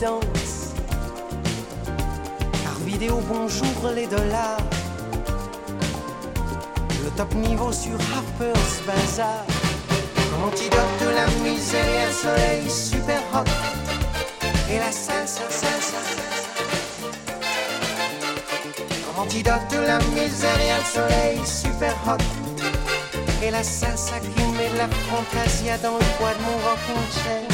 Par vidéo, bonjour les dollars. Le top niveau sur Harper's Bazaar. Comme antidote de la misère et un soleil super hot. Et la salsa, salsa. Comme antidote de la misère et un soleil super hot. Et la salsa qui met de la fantasia dans le bois de mon rocking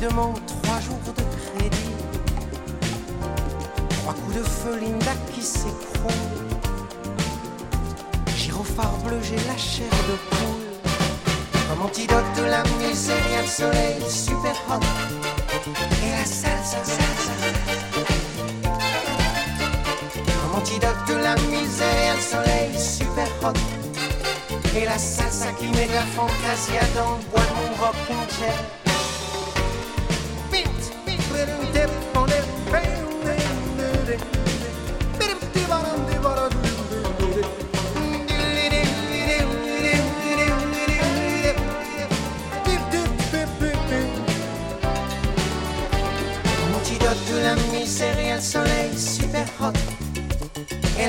demande trois jours de crédit. Trois coups de feu, Linda qui s'écroule. Gyrophare bleu, j'ai la chair de poule. Comme antidote de la misère, le soleil super hot. Et la salsa, salsa. Comme antidote de la misère, le soleil super hot. Et la salsa qui met de la fantasia dans le bois de mon rocking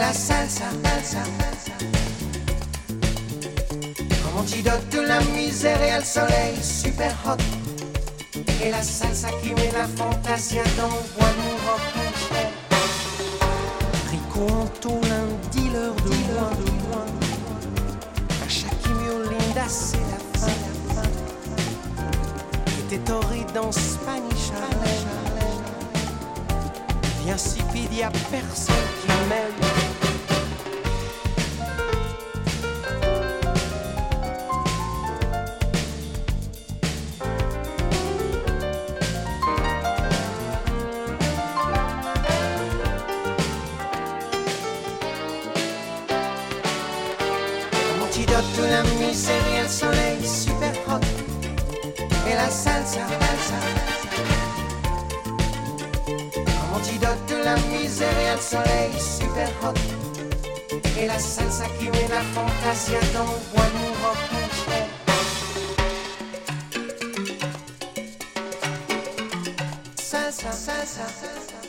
la salsa, salsa, salsa. Comme antidote de la misère et le soleil super hot. Et la salsa qui met la fantasia dans le bois de mon rocking chair. Riconto, l'un dealer de loin, de loin. Chaque Linda, c'est la fin, la fin. Était torride dans Spanish insipide, y a personne salsa qui met la fantasia dans rocking chair. Salsa, salsa, salsa.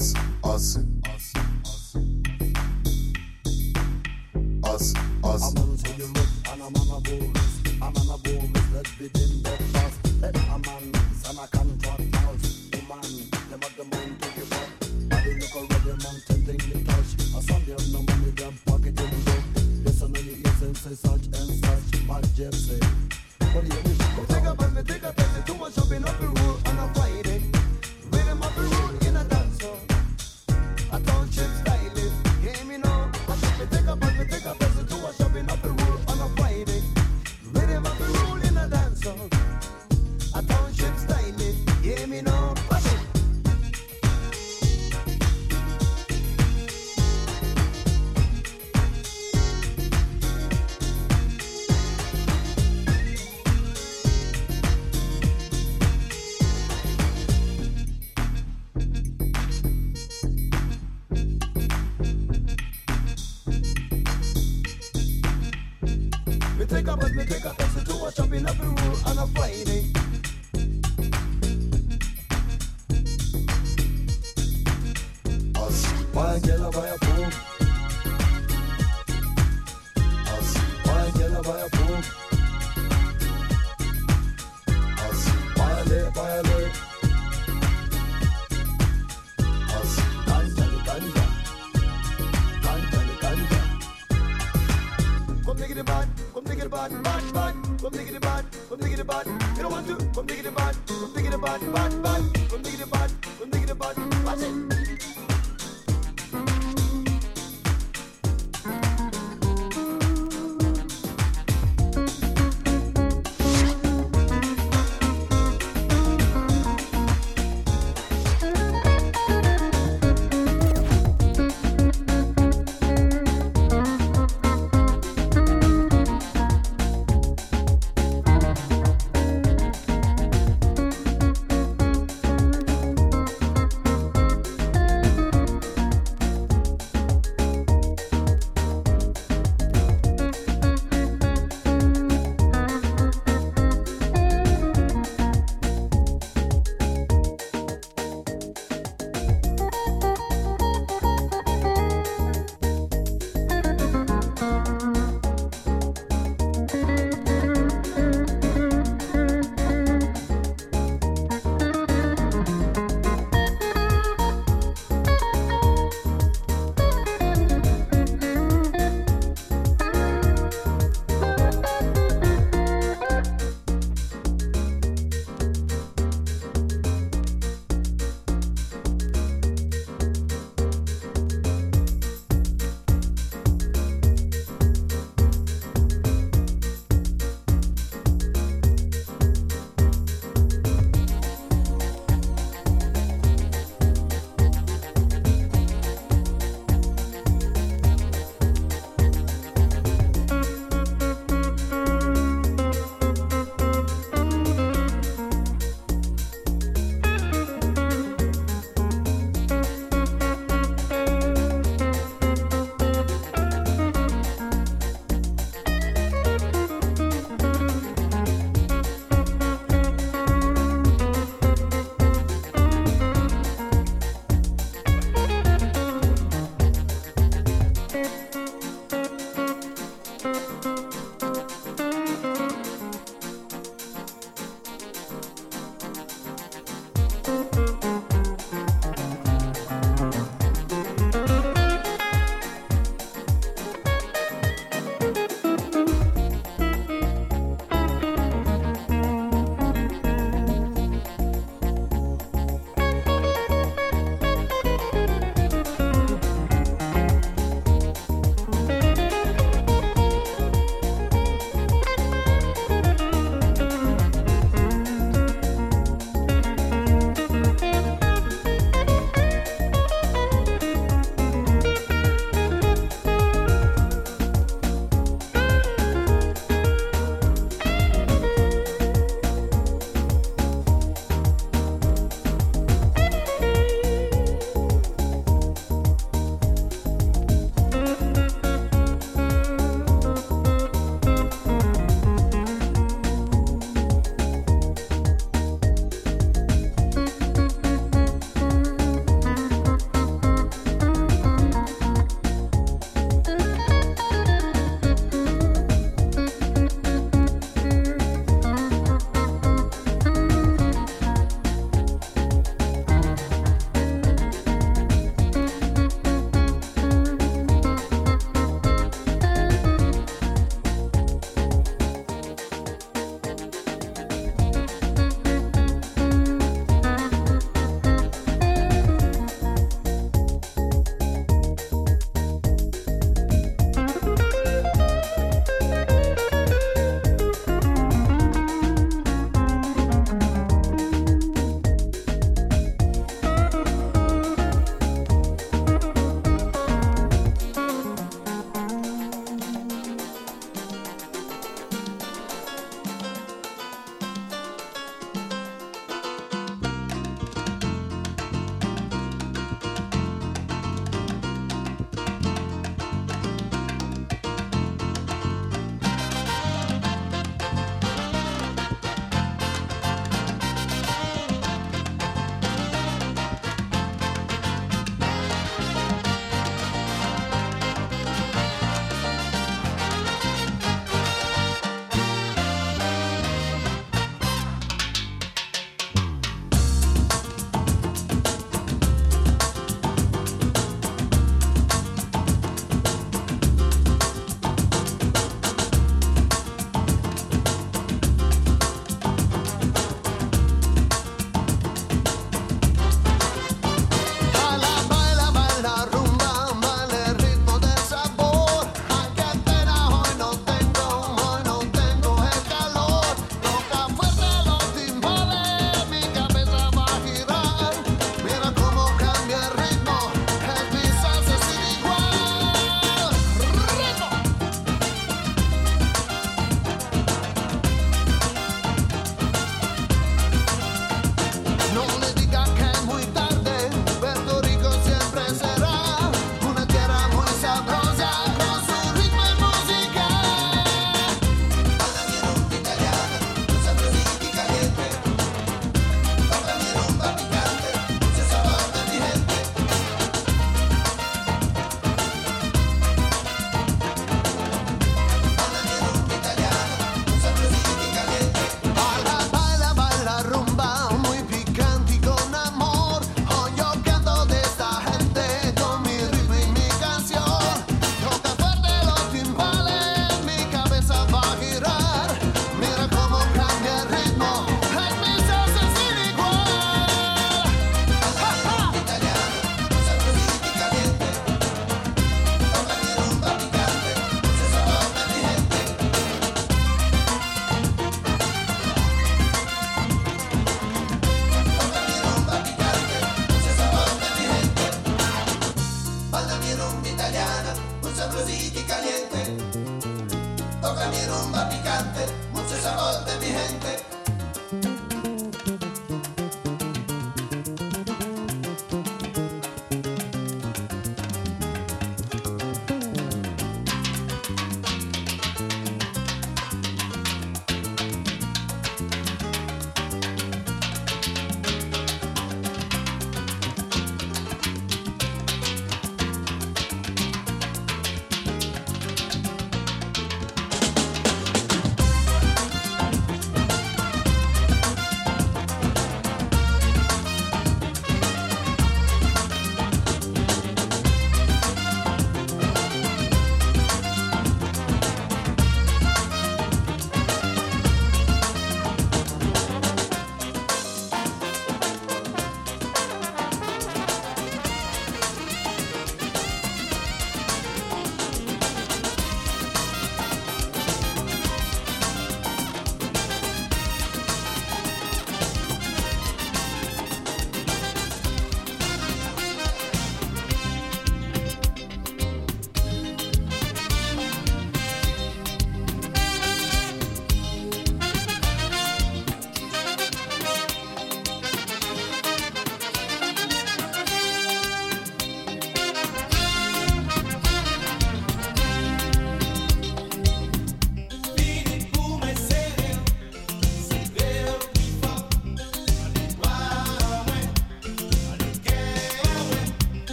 us, us,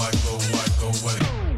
away, go away, go away.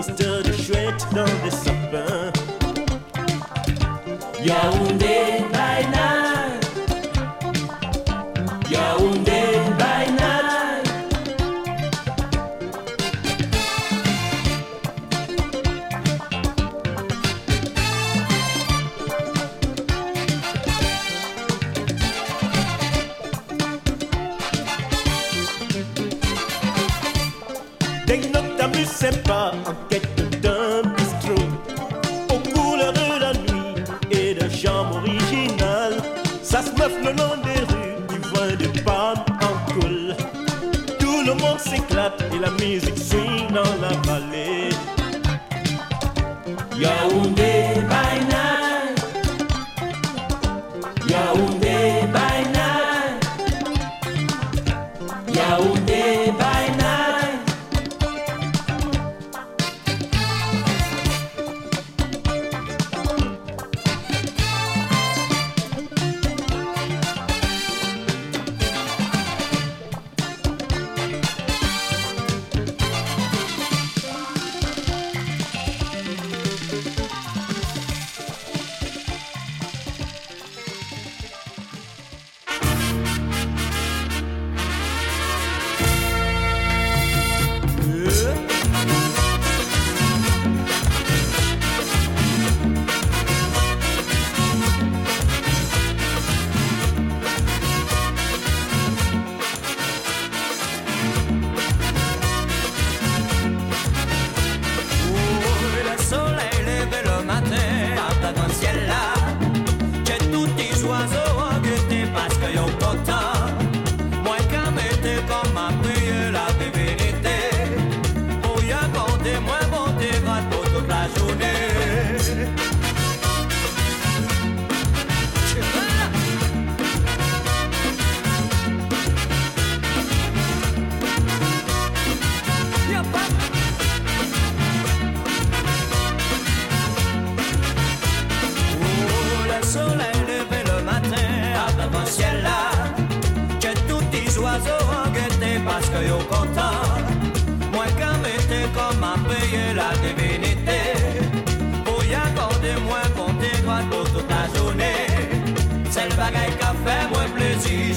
vous de chouette dans des sapins. Yaoundé.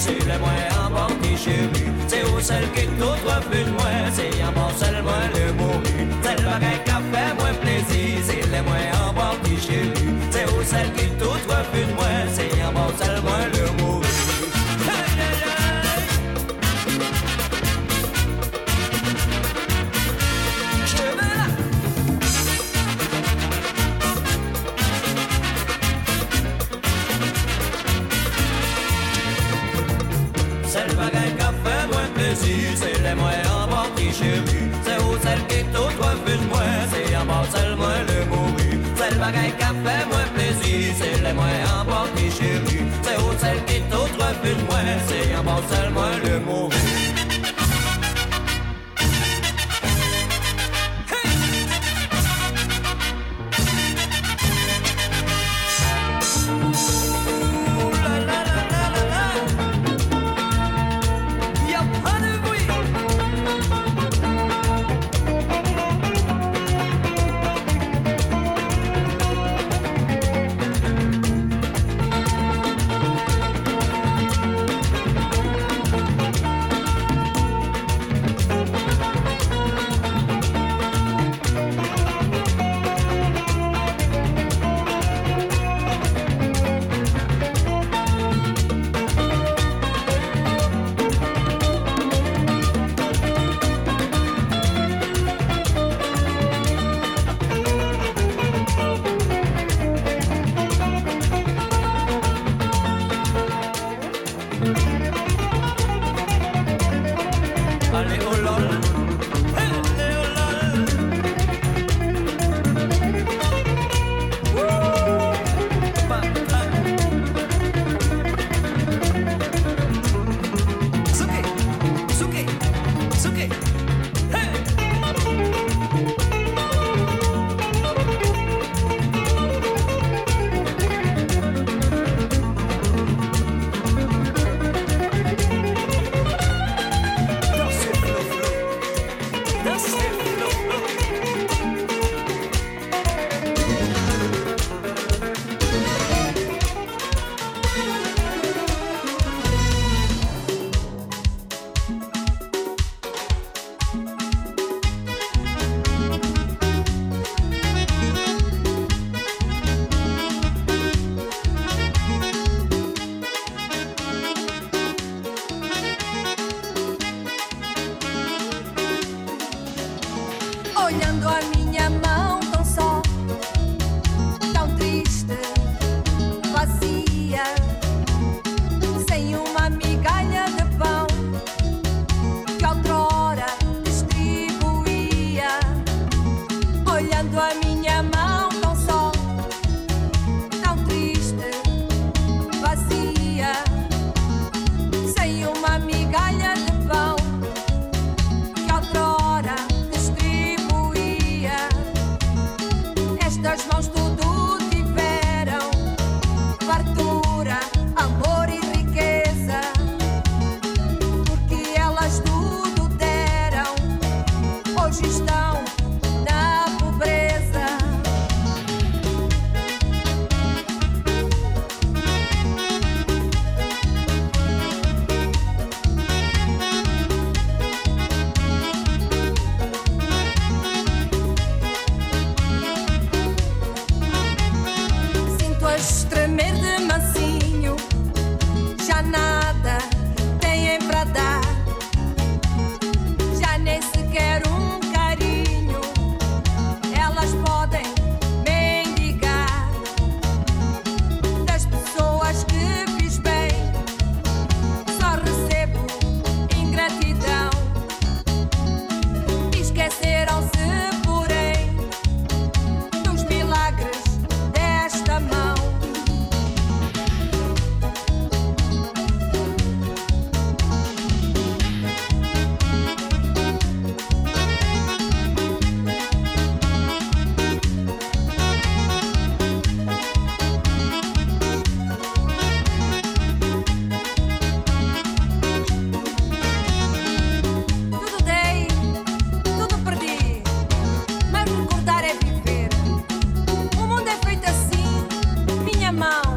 c'est le moins en bord qui. C'est au seul qui tout refuse moi, c'est en bord seulement le bourru. C'est le bagage qui a fait moins plaisir, c'est le moins en bord qui. C'est au seul qui tout refuse moi, c'est en bord seulement le bourru. bagay ka fè mwen plezi Se lè mwen an bandi chéri Se ou sel ki tout refil bon sel le mouvi mão.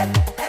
Yeah.